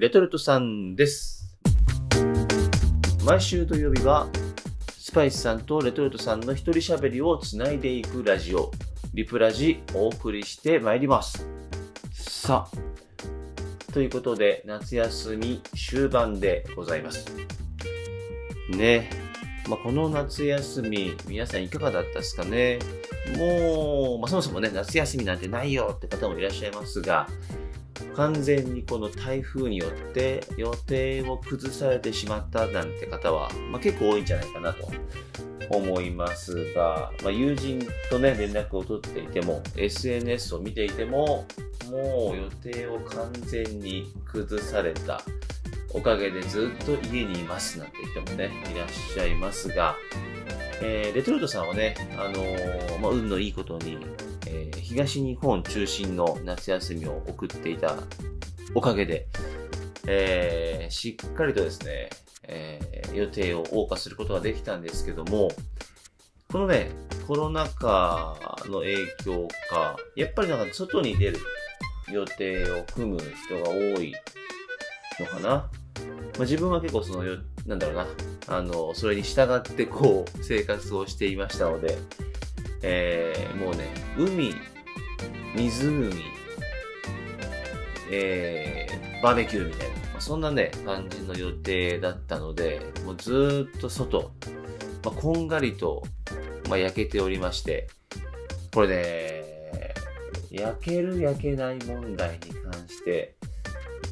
レトルトさんです。毎週土曜日は、スパイスさんとレトルトさんの一人喋りをつないでいくラジオ、リプラジお送りしてまいります。さあ、ということで、夏休み終盤でございます。ね。まあ、この夏休み、皆さんいかがだったですかね。もう、まあ、そもそもね、夏休みなんてないよって方もいらっしゃいますが、完全にこの台風によって予定を崩されてしまったなんて方は、まあ、結構多いんじゃないかなと思いますが、まあ、友人とね、連絡を取っていても、SNS を見ていても、もう予定を完全に崩された。おかげでずっと家にいますなんて人もね、いらっしゃいますが、えー、レトルトさんはね、あのーまあ、運のいいことに、東日本中心の夏休みを送っていたおかげで、えーしっかりとですね、えー予定を謳歌することができたんですけども、このね、コロナ禍の影響か、やっぱりなんか外に出る予定を組む人が多いのかな。まあ、自分は結構そのよ、なんだろうな、あの、それに従ってこう、生活をしていましたので、えーもうね、海、湖、えーバーベキューみたいな、そんなね、感じの予定だったので、もうずっと外、まあ、こんがりと、まあ、焼けておりまして、これね、焼ける焼けない問題に関して、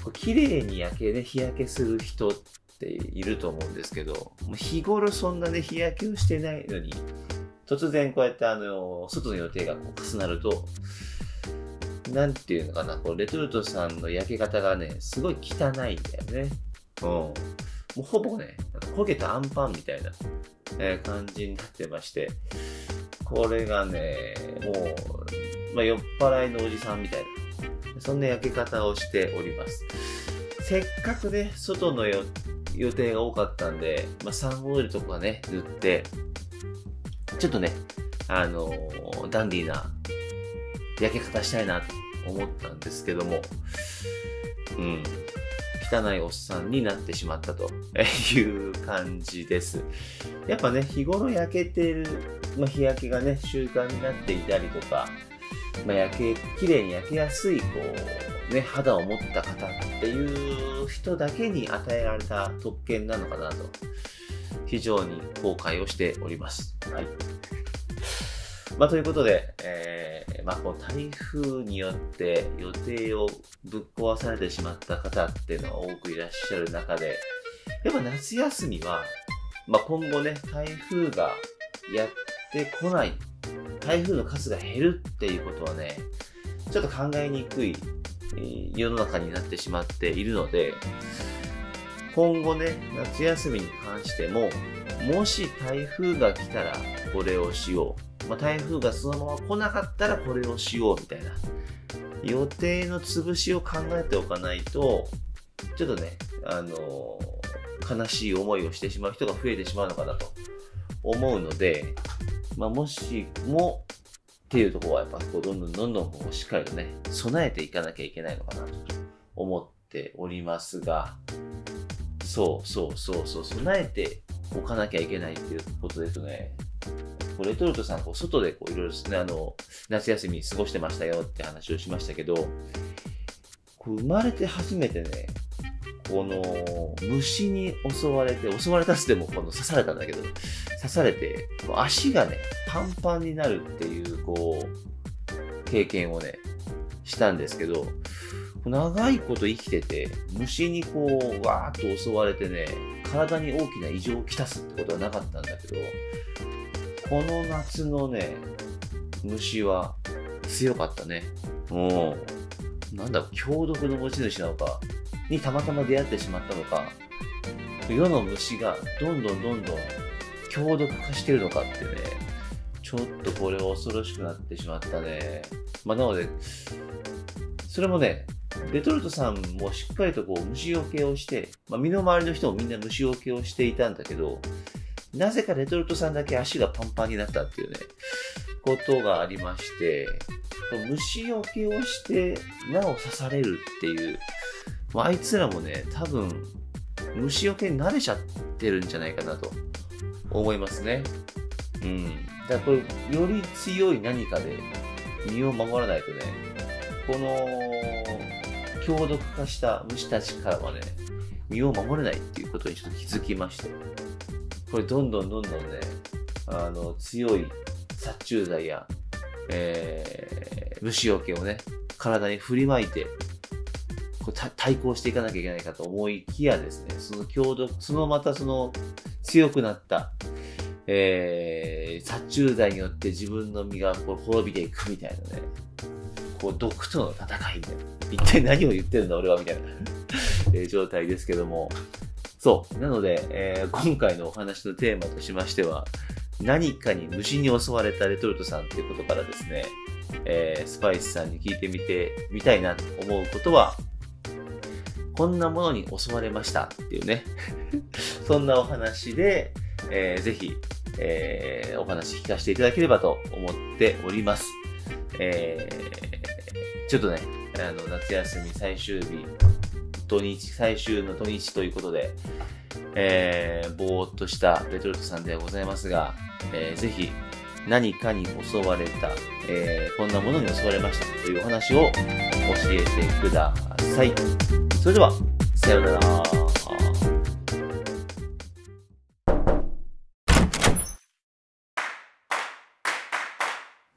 こう綺麗に焼けね、日焼けする人っていると思うんですけど、日頃そんなね、日焼けをしてないのに、突然こうやってあの、外の予定がこう重なると、なんていうのかな、こうレトルトさんの焼け方がね、すごい汚いんだよね。うん。もうほぼね、焦げたアンパンみたいな、えー感じになってまして、これがね、もう、まあ、酔っ払いのおじさんみたいな、そんな焼け方をしております。せっかくね、外の予定が多かったんで、まあ、サンオイルとかね、塗って、ちょっとね、あのーダンディーな焼け方したいなと思ったんですけども、うん、汚いおっさんになってしまったと いう感じです。やっぱね、日頃焼けてる、まあ、日焼けがね、習慣になっていたりとか、まあ、焼け、綺麗に焼けやすい、こう、ね、肌を持った方っていう人だけに与えられた特権なのかなと、非常に後悔をしております。はい。まあ、ということで、えーまあ、こう台風によって予定をぶっ壊されてしまった方っていうのが多くいらっしゃる中で、やっぱ夏休みは、まあ、今後ね、台風がやってこない、台風の数が減るっていうことはね、ちょっと考えにくい世の中になってしまっているので、今後ね、夏休みに関しても、もし台風が来たらこれをしよう。まあ、台風がそのまま来なかったらこれをしようみたいな。予定の潰しを考えておかないと、ちょっとね、あのー悲しい思いをしてしまう人が増えてしまうのかなと。思うので、まあ、もしもっていうところはやっぱこうどんどんどんどんこうしっかりとね、備えていかなきゃいけないのかなと思っておりますが、そうそうそうそう、備えておかなきゃいけないっていうことですね、こうレトルトさん、外でいろいろ、夏休み過ごしてましたよって話をしましたけど、こう生まれて初めてね、この虫に襲われて、襲われたっつってもこの刺されたんだけど、刺されて、足がね、パンパンになるっていう、こう、経験をね、したんですけど、長いこと生きてて、虫にこう、わーっと襲われてね、体に大きな異常をきたすってことはなかったんだけど、この夏のね、虫は強かったね。もう。なんだろう、強毒の持ち主なのか、にたまたま出会ってしまったのか、世の虫がどんどんどんどん強毒化してるのかってね、ちょっとこれは恐ろしくなってしまったね。まあ、なので、それもね、レトルトさんもしっかりとこう虫除けをして、まあ、身の回りの人もみんな虫除けをしていたんだけど、なぜかレトルトさんだけ足がパンパンになったっていうね、ことがありまして、虫除けをして、なお刺されるっていう、もうあいつらもね、多分、虫除けに慣れちゃってるんじゃないかなと思いますね。うん。だからこれ、より強い何かで身を守らないとね、この強毒化した虫たちからはね、身を守れないっていうことにちょっと気づきまして、これどんどんどんどんね、あの、強い殺虫剤や、えー、虫除けをね、体に振りまいて、こう対抗していかなきゃいけないかと思いきやですね、その強毒、そのまたその強くなった、えー、殺虫剤によって自分の身がこう滅びていくみたいなね、こう毒との戦いで、一体何を言ってるんだ俺はみたいなえ状態ですけども、そう。なので、えー、今回のお話のテーマとしましては、何かに虫に襲われたレトルトさんっていうことからですね、えー、スパイスさんに聞いてみてみたいなと思うことは、こんなものに襲われましたっていうね そんなお話で、えー、ぜひ、えー、お話聞かせていただければと思っております。えー、ちょっとね、あの、夏休み最終日、土日、最終の土日ということで、えー、ぼーっとしたレトルトさんではございますが、えー、ぜひ何かに襲われた、えー、こんなものに襲われましたというお話を教えてください。それでは、さようなら。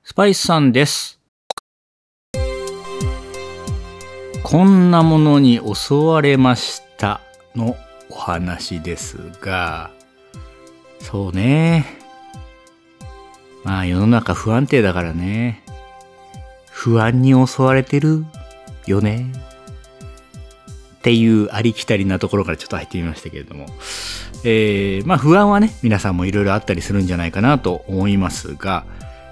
スパイスさんです。こんなものに襲われましたのお話ですが、そうね。まあ世の中不安定だからね。不安に襲われてるよね。っていうありきたりなところからちょっと入ってみましたけれども。えー、まあ不安はね、皆さんもいろいろあったりするんじゃないかなと思いますが、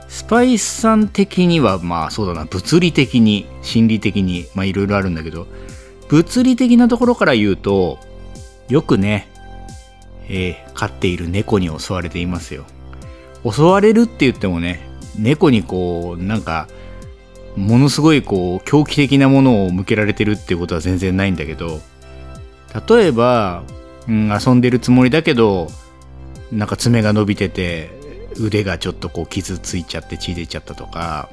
スパイスさん的にはまあそうだな、物理的に、心理的に、まあいろいろあるんだけど、物理的なところから言うと、よくね、えー、飼っている猫に襲われていますよ。襲われるって言ってもね、猫にこう、なんか、ものすごいこう狂気的なものを向けられてるっていうことは全然ないんだけど例えば、うん、遊んでるつもりだけどなんか爪が伸びてて腕がちょっとこう傷ついちゃって血出ちゃったとか。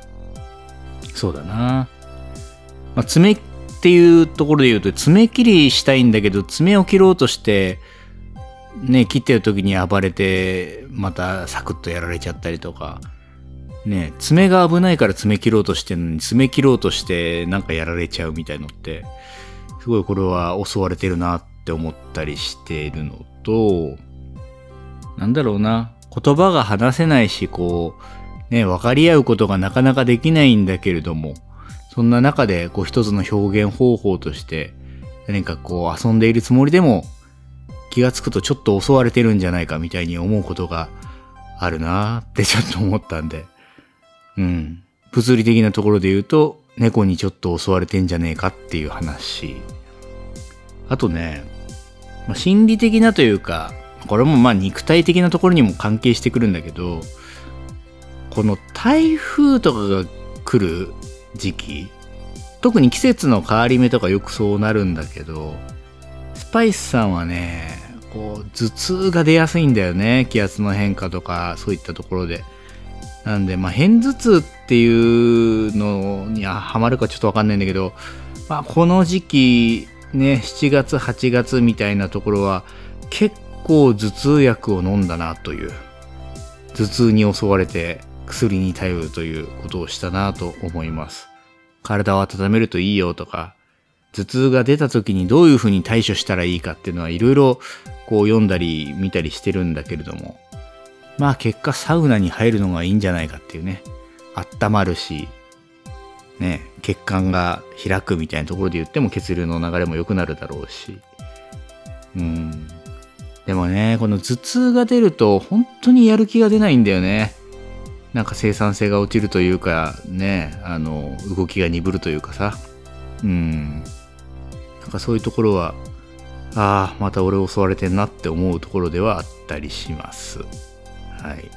そうだな、まあ、爪っていうところで言うと爪切りしたいんだけど爪を切ろうとしてね切ってる時に暴れてまたサクッとやられちゃったりとか。ね、爪が危ないから爪切ろうとしてんのに、爪切ろうとしてなんかやられちゃうみたいのって、すごいこれは襲われてるなって思ったりしているのと、なんだろうな、言葉が話せないし、こう、ね、分かり合うことがなかなかできないんだけれども、そんな中で、こう一つの表現方法として、何かこう遊んでいるつもりでも、気がつくとちょっと襲われてるんじゃないかみたいに思うことがあるなって ちょっと思ったんで、うん。物理的なところで言うと、猫にちょっと襲われてんじゃねえかっていう話。あとね、ま、心理的なというか、これもまあ肉体的なところにも関係してくるんだけど、この台風とかが来る時期、特に季節の変わり目とかよくそうなるんだけど、スパイスさんはね、こう頭痛が出やすいんだよね。気圧の変化とかそういったところで。なんで、まあ、片頭痛っていうのにはまるかちょっとわかんないんだけど、まあ、この時期、ね、7月、8月みたいなところは、結構頭痛薬を飲んだなという、頭痛に襲われて薬に頼るということをしたなと思います。体を温めるといいよとか、頭痛が出た時にどういうふうに対処したらいいかっていうのはいろいろこう読んだり見たりしてるんだけれども、まあ結果サウナに入るのがいいんじゃないかっていうね。温まるし、ね、血管が開くみたいなところで言っても血流の流れも良くなるだろうし。うん。でもね、この頭痛が出ると本当にやる気が出ないんだよね。なんか生産性が落ちるというか、ね、あの、動きが鈍るというかさ。うん。なんかそういうところは、ああ、また俺襲われてんなって思うところではあったりします。はい。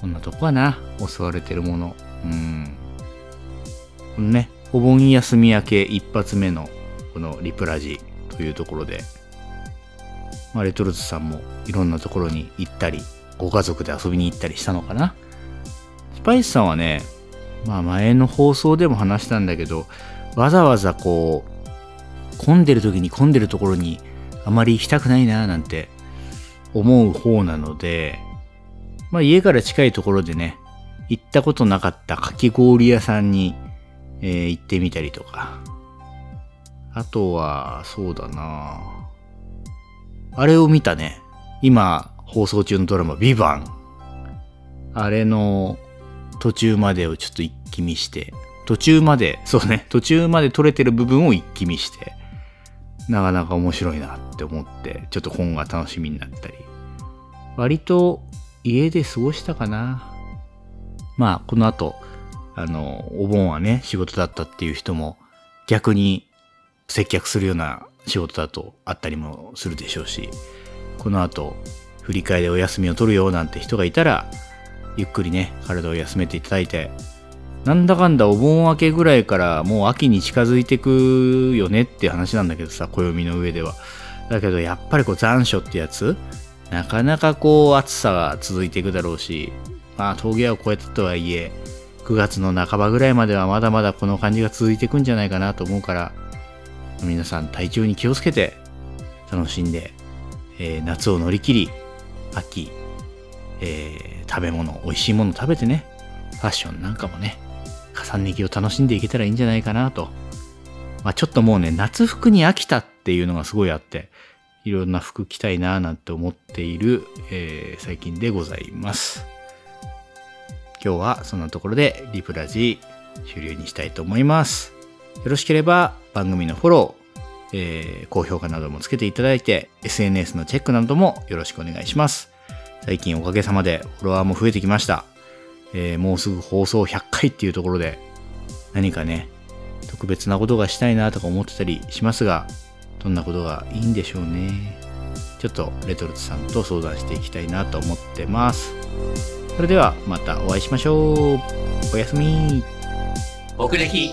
こんなとこかな。襲われてるもの。うん。ね、お盆休み明け一発目のこのリプラジというところで、まあ、レトルトさんもいろんなところに行ったり、ご家族で遊びに行ったりしたのかな。スパイスさんはね、まあ前の放送でも話したんだけど、わざわざこう、混んでる時に混んでるところにあまり行きたくないななんて思う方なので、まあ家から近いところでね、行ったことなかったかき氷屋さんに、えー行ってみたりとか。あとは、そうだなあれを見たね。今放送中のドラマ、ビバン。あれの途中までをちょっと一気見して、途中まで、そうね、途中まで撮れてる部分を一気見して、なかなか面白いなって思って、ちょっと本が楽しみになったり。割と家で過ごしたかな。まあ、この後、あの、お盆はね、仕事だったっていう人も、逆に接客するような仕事だとあったりもするでしょうし、この後、振り替えでお休みを取るよなんて人がいたら、ゆっくりね、体を休めていただいて、なんだかんだお盆明けぐらいからもう秋に近づいてくよねって話なんだけどさ、暦の上では。だけどやっぱりこう残暑ってやつ、なかなかこう暑さが続いていくだろうし、まあ峠を越えたとはいえ、9月の半ばぐらいまではまだまだこの感じが続いていくんじゃないかなと思うから、皆さん体調に気をつけて楽しんで、えー夏を乗り切り、秋、えー食べ物、美味しいもの食べてね、ファッションなんかもね、重ね着を楽しんでいけたらいいんじゃないかなと。まあちょっともうね、夏服に飽きたっていうのがすごいあって、いろんな服着たいななんて思っている、えー最近でございます。今日はそんなところでリプラジ終了にしたいと思います。よろしければ番組のフォロー、えー高評価などもつけていただいて SNS のチェックなどもよろしくお願いします。最近おかげさまでフォロワーも増えてきました。えーもうすぐ放送100回っていうところで何かね、特別なことがしたいなとか思ってたりしますが、どんなことがいいんでしょうね。ちょっとレトルトさんと相談していきたいなと思ってます。それではまたお会いしましょう。おやすみ。僕歴